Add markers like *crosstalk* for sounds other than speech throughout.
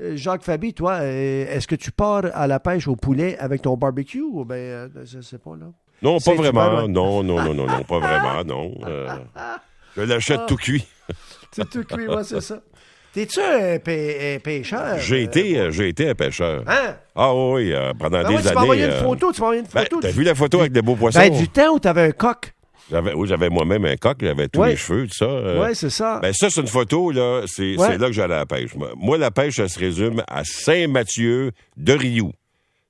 euh, Jacques Fabi, toi, euh, est-ce que tu pars à la pêche au poulet avec ton barbecue ou ben, euh, je sais pas, là? Non, pas vraiment. ouais? Non, non, non, non, non, pas vraiment, non. *laughs* Je l'achète tout cuit. *laughs* C'est tout cuit, ouais, c'est ça. T'es-tu un, pê- un pêcheur? J'ai été, j'ai été un pêcheur. Hein? Ah oui, pendant Ben des ouais, tu m'as années. envoyé une photo, tu m'as envoyé une ben, photo. T'as vu la photo avec des beaux poissons? Ben, du temps où t'avais un coq. J'avais, oui, j'avais moi-même un coq, j'avais tous Ouais. les cheveux, tout ça. euh, ouais, c'est ça. Ben ça, c'est une photo, là. C'est Ouais. c'est là que j'allais à la pêche. Moi, la pêche, ça se résume à Saint-Mathieu de Rioux.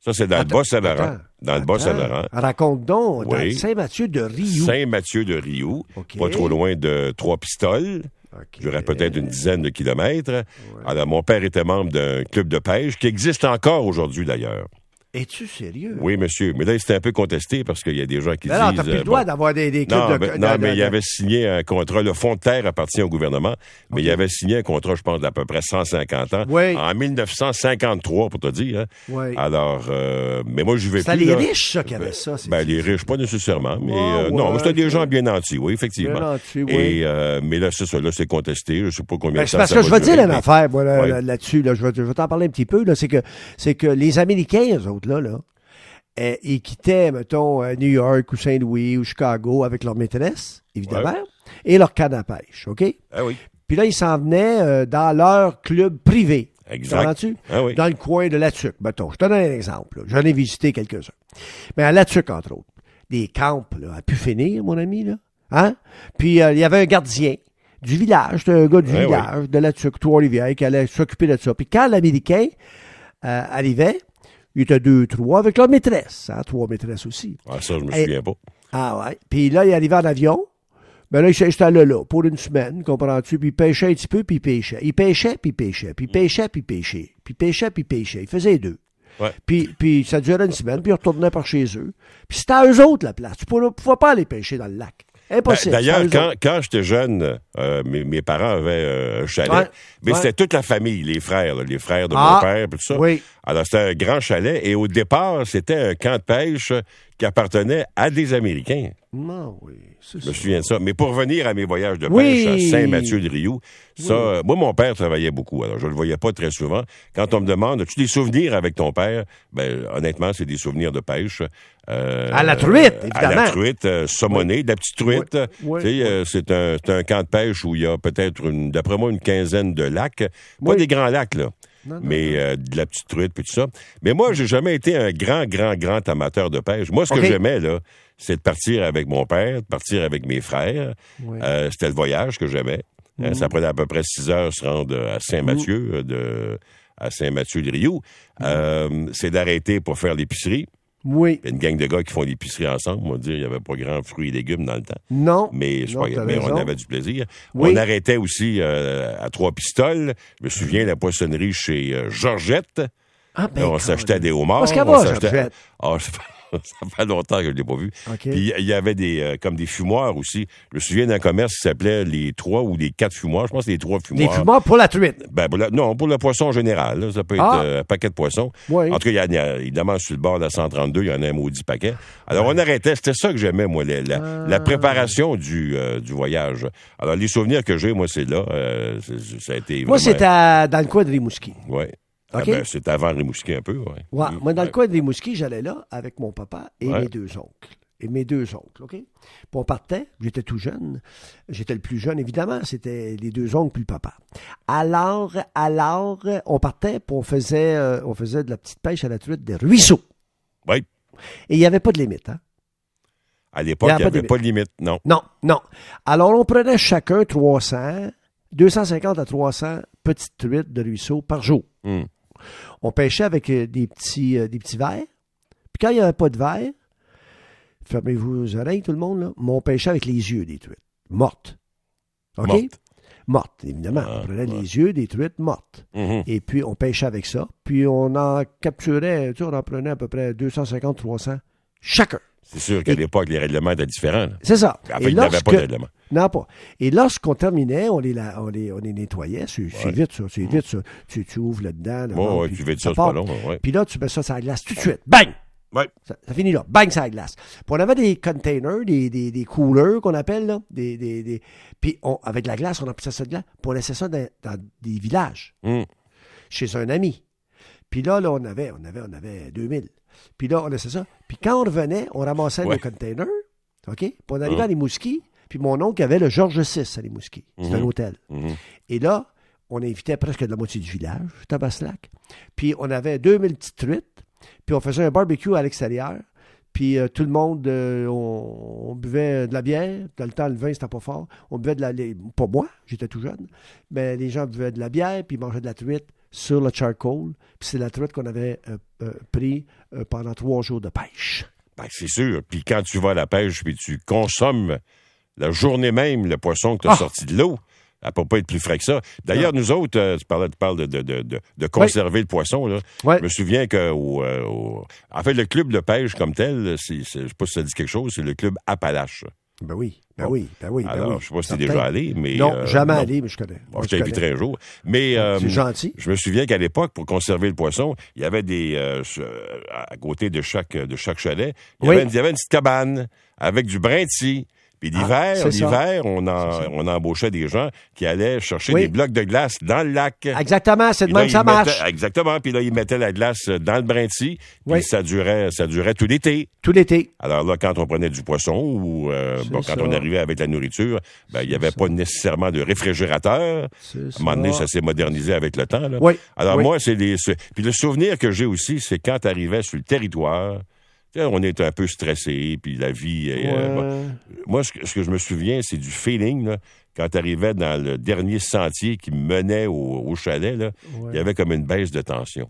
Ça, c'est dans le Bas-Saint-Laurent. attends, Dans le. Bas-Saint-Laurent. Raconte donc, dans Oui. Saint-Mathieu de Rio. Saint-Mathieu de Rioux. Pas trop loin de Trois-Pistoles. OK. J'aurais peut-être une dizaine de kilomètres. Alors, mon père était membre d'un club de pêche qui existe encore aujourd'hui, d'ailleurs. Es-tu sérieux? Oui, monsieur. Mais là, c'était un peu contesté parce qu'il y a des gens qui non, disent... t'as plus euh, le droit bon, d'avoir des, des clubs non, de... mais, de- non, de- mais il avait signé un contrat. Le fonds de terre appartient au gouvernement, mais il avait signé un contrat, je pense, d'à peu près 150 ans. Oui. En 1953, pour te dire. hein. Oui. Alors, euh, mais moi, je vais C'était plus. les là. riches, ça, qui avaient ça. c'est- Ben, les riches, pas nécessairement, mais Ouais, euh, non, ouais, mais c'était des gens bien nantis, oui, effectivement. Bien nantis, oui. Et, euh, mais là, c'est ça, là, c'est contesté. Je sais pas combien Ben, de temps parce ça que je vais dire une mais- affaire, moi, là-dessus. Là, je vais, t'en parler un petit peu. Là, c'est que c'est que les Américains, eux autres, là, là euh, ils quittaient, mettons, euh, New York ou Saint-Louis ou Chicago avec leur maîtresse, évidemment, et leur canne à pêche, OK? Ah oui, Puis là, ils s'en venaient euh, dans leur club privé. exact. Ah oui. Dans le coin de La Tuque, mettons. Je te donne un exemple. J'en ai visité quelques-uns. Mais à La Tuque, entre autres. Des camps, là, à pu finir, mon ami, là. Hein? Puis euh, il y avait un gardien du village, un gars du Ouais, village, de La Tuque, Trois-Rivières, qui allait s'occuper de ça. Puis quand l'Américain euh, arrivait, il était deux, trois, avec leur maîtresse, hein, trois maîtresses aussi. Ah, ça, je me souviens pas. Ah ouais. Puis là, il arrivait en avion. Ben là, il s'installait là pour une semaine, comprends-tu? Puis il pêchait un petit peu, puis il pêchait. Il pêchait, puis il pêchait. Puis il pêchait, puis il pêchait. Puis il pêchait, puis il pêchait. Il faisait les deux. Ouais. Puis, puis ça durait une semaine, puis il retournait par chez eux. Puis c'était à eux autres la place. Tu ne pouvais pas aller pêcher dans le lac. Ben, Impossible. D'ailleurs, à eux quand, quand j'étais jeune, euh, mes, mes parents avaient euh, un chalet, Ouais. mais Ouais. c'était toute la famille, les frères, là, les frères de Ah. mon père, tout ça. Oui. Alors, c'était un grand chalet, et au départ, c'était un camp de pêche qui appartenait à des Américains. Non, oui. c'est Je me souviens de ça. Mais pour revenir à mes voyages de Oui. pêche à Saint-Mathieu-de-Rioux, ça, euh, moi, mon père travaillait beaucoup. Alors, je le voyais pas très souvent. Quand on me demande, as-tu des souvenirs avec ton père? Ben, honnêtement, c'est des souvenirs de pêche. Euh, À la truite, euh, À la évidemment. truite, euh, saumonée, de la petite truite. Euh, c'est un, un camp de pêche où il y a peut-être, d'après moi, une quinzaine de lacs. Pas des grands lacs, là. Non, non, mais euh, de la petite truite puis tout ça. Mais moi, j'ai jamais été un grand, grand, grand amateur de pêche. Moi, ce que j'aimais, là, c'est de partir avec mon père, de partir avec mes frères. Oui. Euh, c'était le voyage que j'aimais. Euh, ça prenait à peu près six heures se rendre à Saint-Mathieu, euh, de à Saint-Mathieu-de-Rio. Euh, c'est d'arrêter pour faire l'épicerie. Oui. Il y a une gang de gars qui font l'épicerie ensemble. On va dire, il n'y avait pas grand fruits et légumes dans le temps. Non. Mais, Non, pas mais on avait du plaisir. Oui. On arrêtait aussi euh, à Trois-Pistoles. Je me souviens de la poissonnerie chez euh, Georgette. Ah, ben, on s'achetait des homards. Parce on s'achetait-. Ah, *laughs* ça fait- longtemps que je ne l'ai pas vu. Puis il y avait des euh, comme des fumoirs aussi. Je me souviens d'un commerce qui s'appelait les trois ou les quatre fumoirs. Je pense que les trois Les fumoirs. pour la truite. Ben, pour la- non, pour le poisson en général. là. ça peut être Ah. euh, un paquet de poissons. Oui. En tout cas, il y, a- il y a, évidemment, sur le bord de la 132, il y en a un maudit paquet. Alors, on arrêtait. C'était ça que j'aimais, moi, la, la- Ah. la préparation du, euh, du voyage. Alors, les souvenirs que j'ai, moi, c'est là. ça a été Moi, vraiment- à- dans le coin de Rimouski. Ah OK. ben, c'est avant Rimouski un peu, ouais. Ouais, moi, dans le coin de Rimouski, j'allais là avec mon papa et Ouais. mes deux oncles. Et mes deux oncles, OK? Puis on partait, j'étais tout jeune. J'étais le plus jeune, évidemment. C'était les deux oncles puis le papa. Alors, alors, on partait, puis on faisait, euh, on faisait de la petite pêche à la truite des ruisseaux. Ouais. Et il n'y avait pas de limite, hein? À l'époque, Il n'y avait pas de limite, non. Non, non. Alors, on prenait chacun 300, 250 à 300 petites truites de ruisseaux par jour. Hmm. On pêchait avec euh, des petits, euh, des petits verres. Puis quand il n'y avait pas de verre, fermez-vous les oreilles, tout le monde, là, mais on pêchait avec les yeux des truites. Mortes. OK? Mortes. Mortes, évidemment. Ah, on prenait ouais. les yeux des truites mortes. Mhm. Et puis, on pêchait avec ça. Puis, on en capturait, tu sais, on en prenait à peu près 250, 300 chacun. C'est sûr qu'à l'époque, les règlements étaient différents. C'est ça. Enfin, Et il n'y avait pas de règlement. non, pas. Et lorsqu'on terminait, on les, la- on les, on les nettoyait. C'est Ouais. vite, ça. C'est vite, ça. Tu, tu ouvres là-dedans. là, ouais, tu dire ça, c'est pas long. Ouais. Puis là, tu mets ça sur la glace tout de suite. Bang! Ouais. Ça, ça finit là. Bang, la glace. Puis on avait des containers, des, des, des coolers qu'on appelle, là. Des, des, des... Puis on, avec la glace, on appelait ça de glace. Puis on laissait ça dans, dans des villages. Hmm. chez un ami. Puis là, là, on avait, on avait, on avait 2000. Puis là, on laissait ça. Puis quand on revenait, on ramassait Ouais. nos containers, OK? Puis on arrivait Mhm. à Rimouski, puis mon oncle avait le Georges VI à Rimouski. C'était un Mhm. hôtel. Mhm. Et là, on invitait presque la moitié du village, Tabaslac. Puis on avait 2000 petites truites, puis on faisait un barbecue à l'extérieur. Puis euh, tout le monde, euh, on, on buvait de la bière. Dans le temps, le vin, c'était pas fort. On buvait de la... les- pas moi, j'étais tout jeune. Mais les gens buvaient de la bière, puis ils mangeaient de la truite sur le charcoal. Puis c'est la truite qu'on avait euh, euh, pris euh, pendant trois jours de pêche. Ben, c'est sûr. Puis quand tu vas à la pêche, puis tu consommes la journée même le poisson que tu as Ah! sorti de l'eau, ça peut pas être plus frais que ça. D'ailleurs, nous autres, euh, tu, parlais, tu parles de, de, de, de- de conserver le poisson. Là. Je me souviens que au, euh, au- en fait, le club de pêche comme tel, je sais pas si ça dit quelque chose, c'est le club Appalache. Ben oui, ben oui, ben oui. ben Alors, oui. je sais pas si tu es Certain. déjà allé, mais... Non, euh, jamais non. allé, mais je connais. Bon, je t'inviterai un jour. Mais euh, C'est gentil. je me souviens qu'à l'époque, pour conserver le poisson, il y avait des euh, euh, à côté de chaque de chaque chalet, il y, Oui. avait, une- il y avait une petite cabane avec du brinti. Puis l'hiver, Ah, l'hiver, on, on embauchait des gens qui allaient chercher Oui. des blocs de glace dans le lac. Exactement, c'est de là, même que ça mettaient- marche. exactement. Puis là, ils mettaient la glace dans le brinti. Puis ça durait, ça durait tout l'été. Tout l'été. Alors là, quand on prenait du poisson ou euh, bon, quand ça. on arrivait avec la nourriture, ben, il n'y avait ça. pas nécessairement de réfrigérateur. À un moment donné, ça s'est modernisé avec le temps. Là. Oui. Alors oui. moi, c'est les. Puis le souvenir que j'ai aussi, c'est quand tu arrivais sur le territoire, on est un peu stressé, puis la vie. euh. Moi, ce que, ce que je me souviens, c'est du feeling, là, quand tu arrivais dans le dernier sentier qui menait au, au chalet, là, Ouais. il y avait comme une baisse de tension.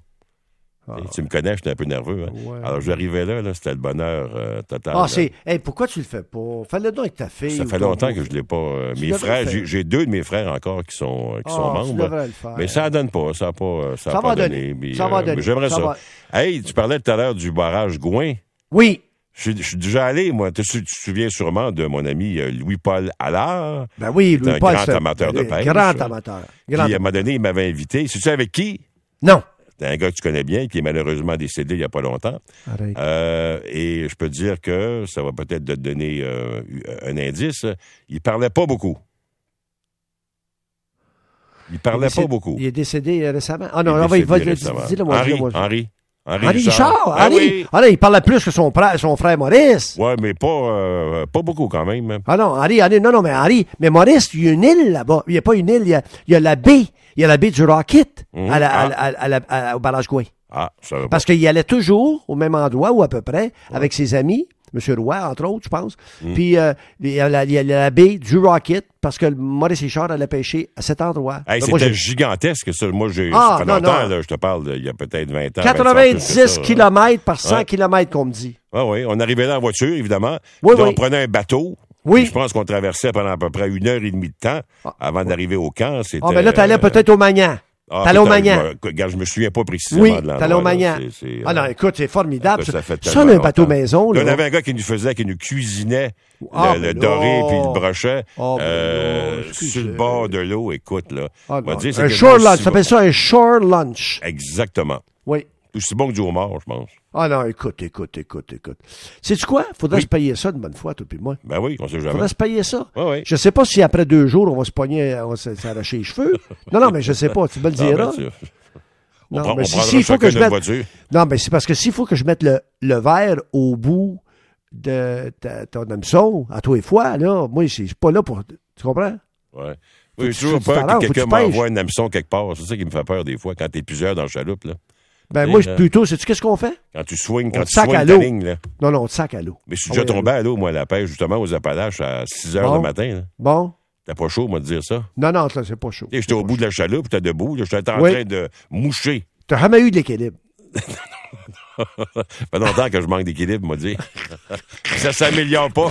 Ah. Tu me connais, j'étais un peu nerveux. hein. Ouais. Alors j'arrivais là, là c'était le bonheur euh, total. Ah, c'est. Hey, pourquoi tu le fais pas? Fais-le donc avec ta fille. Ça fait longtemps que je l'ai pas. euh, mes frères, j'ai deux de mes frères encore qui sont, qui sont Ah, membres. Mais ça donne pas, ça n'a pas, ça a Ça pas va donné. donner. mais, Ça va donner. mais J'aimerais Ça ça. va. Hey, tu parlais tout à l'heure du barrage Gouin. Oui. Je suis- je suis déjà allé, moi. Tu tu te souviens sûrement de mon ami euh, Louis-Paul Allard. Ben oui, C'est un grand amateur de euh, pêche. Grand amateur. Puis, Grand à un moment donné, il m'avait invité. Sais-tu avec qui? Non. C'est un gars que tu connais bien, qui est malheureusement décédé il n'y a pas longtemps. Euh, et je peux te dire que ça va peut-être te donner euh, un indice. Il parlait pas beaucoup. Il parlait Il pas beaucoup. Il est décédé récemment. Ah Il non, va, il va, décédé dis- récemment. dis-le moi. Henri, dis-le moi. Henri, Henri, Henri Richard. Henri. oui. Ah il parlait plus que son frère, son frère Maurice. Ouais, mais pas, euh, pas beaucoup quand même. Ah non, Henri, Henri, non, non, mais Henri, mais Maurice, il y a une île là-bas. Il n'y a pas une île, il y a, il y a la baie. Il y a la baie du Rocket Mhm. à la- à Ah. à à- au barrage Gouin. Ah, ça va. Parce qu'il allait toujours au même endroit ou à peu près avec ses amis, M. Roy, entre autres, je pense. Mm. Puis euh, il, y a la, il y a la baie du Rocket parce que Maurice Richard allait pêcher à cet endroit. Hey, c'était gigantesque, ça. Moi, j'ai, Ah, non, longtemps, non. là, je te parle, de- il y a peut-être 20 ans. 90 km. par 100 Ouais. km qu'on me dit. Ah oui, on arrivait là en voiture, évidemment. Oui, oui. On prenait un bateau. Oui. Je pense qu'on traversait pendant à peu près une heure et demie de temps Ah. avant d'arriver au camp. Ah, ben là, t'allais euh, peut-être au Magnan. Ah, T'allais au peut-être, Magnan. je me- Regarde, je me souviens pas précisément Oui, de l'endroit. t'allais au là. Magnan. C'est- c'est, Ah non, euh, écoute, c'est formidable. ça, Ça, fait ça, un bateau longtemps. maison, Là, là. on avait un gars qui nous faisait, qui nous cuisinait Ah, le, doré puis le brochet Ah, euh, sur le bord de l'eau. Écoute, là. Ah, on va dire, c'est un shore lunch, ça s'appelle ça un shore lunch. bon- Exactement. Oui. Aussi bon que du homard, je pense. Ah non, écoute, écoute, écoute, écoute. Sais-tu quoi? Faudrait Oui. se payer ça de bonne foi, toi puis moi. Ben oui, on sait jamais. Faudrait se payer ça. Ouais, ouais. Je sais pas si après deux jours, on va se pogner, on va s'arracher les cheveux. *laughs* Non, non, mais je sais pas, tu me le diras. on Non, mais si- faut que je mette- voiture. Non, mais c'est parce que s'il faut que je mette le, le verre au bout de ta- ton hameçon, à toi et fois, là, moi, je suis pas là pour. Tu comprends? Ouais. Oui, j'ai toujours peur que quelqu'un m'envoie un hameçon quelque part. C'est ça qui me fait peur des fois quand t'es plusieurs dans le chaloupe, là. Ben, moi, je- plutôt, sais-tu qu'est-ce qu'on fait? Quand tu swings, On quand te tu sac swings à ta l'eau. ligne, là. Non, non, on te sac à l'eau. Mais je suis Ah déjà tombé à l'eau, moi, à la pêche, justement, aux Appalaches, à 6 heures Bon. le matin, là. Bon? T'as pas chaud, moi, de dire ça? Non, non, là, c'est pas chaud. Tu sais, J'étais au bout de la chaloupe, t'es debout, là, j'étais en Oui. train de moucher. T'as jamais eu de l'équilibre. *laughs* *laughs* Fait longtemps que je manque d'équilibre, m'a dit. *laughs* ça s'améliore pas.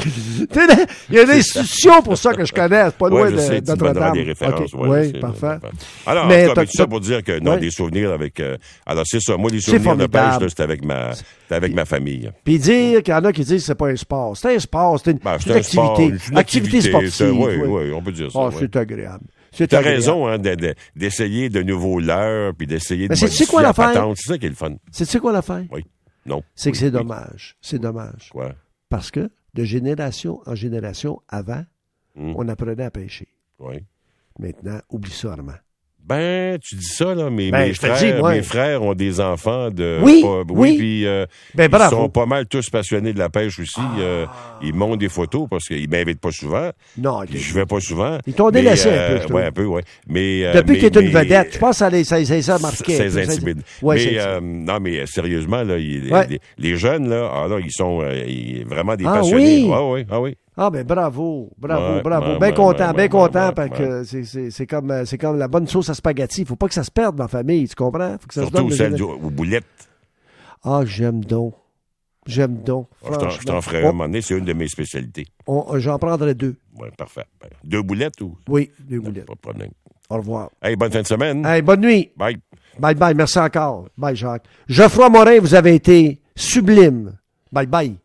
Il y a une institution pour ça que je connais, c'est pas loin Ouais, de Notre-Dame. des ouais, oui, parfait. Alors, Mais en tout ça pour dire que, non, Ouais. des souvenirs avec... euh, alors, c'est ça. Moi, les souvenirs de pêche, c'était avec ma, avec ma famille. Puis dire qu'il y en a qui disent que c'est pas un sport. C'est un sport, c'est une, Ben, une sport, activité. une activité sportive. Oui, oui. on peut dire ça. Ah, c'est agréable. C'est T'as agréable. raison, hein, de- de- d'essayer de nouveaux puis d'essayer de tu modifier quoi la patente. C'est ça qui est le fun. C'est tu sais quoi l'affaire? Oui. Non. C'est que Oui, c'est dommage. C'est dommage. Quoi? Parce que de génération en génération avant, Hmm. on apprenait à pêcher. Oui. Maintenant, oublie ça, Armand. Ben, tu dis ça, là, mais Ben, mes, te frères, dis, mes frères ont des enfants de... Oui, pas- oui. puis euh, Ben, ils bravo. sont pas mal tous passionnés de la pêche aussi. euh, ils montent des photos parce qu'ils m'invitent pas souvent. Non, Puis je vais pas souvent. Ils t'ont délaissé un euh, peu, un peu, ouais. Mais, euh, Depuis mais- qu'il est une vedette, je pense que ça, les- ça, ça, ça marquait. C'est intimide. Ouais, mais c'est euh, non, mais sérieusement, là, il- Ouais. les, les jeunes, là, ah, là, ils sont ils- vraiment des Ah passionnés. oui? Ah oui, ah oui. Ah ben bravo, bravo, Ouais, bravo. ouais, bien ouais, content, bien content parce que c'est- c'est c'est comme euh, c'est comme la bonne sauce à spaghetti. Il faut pas que ça se perde dans la famille, tu comprends? Faut que ça se Surtout donne de celle aux boulettes. Ah, j'aime donc. J'aime donc. Ah, Je t'en- ferai un moment donné, c'est une de mes spécialités. On- J'en prendrai deux. Ouais, parfait. Ben, Deux boulettes ou? Oui, deux boulettes. Pas de problème. Au revoir. Hey, bonne fin de semaine. Hey, bonne nuit. Bye. Bye bye. Merci encore. Bye, Jacques. Geoffroy Morin, vous avez été sublime. Bye bye.